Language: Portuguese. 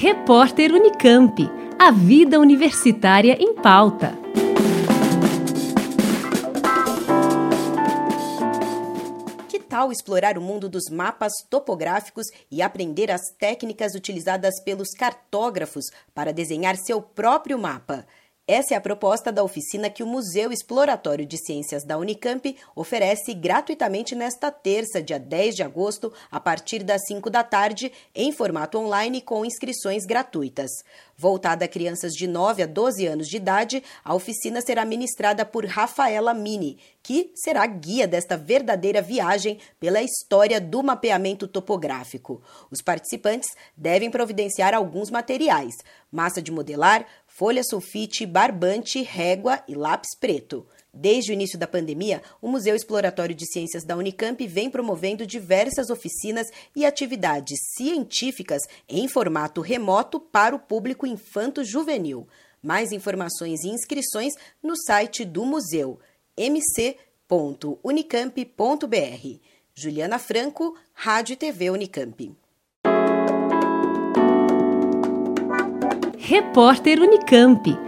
Repórter Unicamp. A vida universitária em pauta. Que tal explorar o mundo dos mapas topográficos e aprender as técnicas utilizadas pelos cartógrafos para desenhar seu próprio mapa? Essa é a proposta da oficina que o Museu Exploratório de Ciências da Unicamp oferece gratuitamente nesta terça, dia 10 de agosto, a partir das 5 da tarde, em formato online com inscrições gratuitas. Voltada a crianças de 9 a 12 anos de idade, a oficina será ministrada por Rafaela Mini, que será guia desta verdadeira viagem pela história do mapeamento topográfico. Os participantes devem providenciar alguns materiais: massa de modelar, folha sulfite, barbante, régua e lápis preto. Desde o início da pandemia, o Museu Exploratório de Ciências da Unicamp vem promovendo diversas oficinas e atividades científicas em formato remoto para o público infanto-juvenil. Mais informações e inscrições no site do museu mc.unicamp.br. Juliana Franco, Rádio e TV Unicamp. Repórter Unicamp.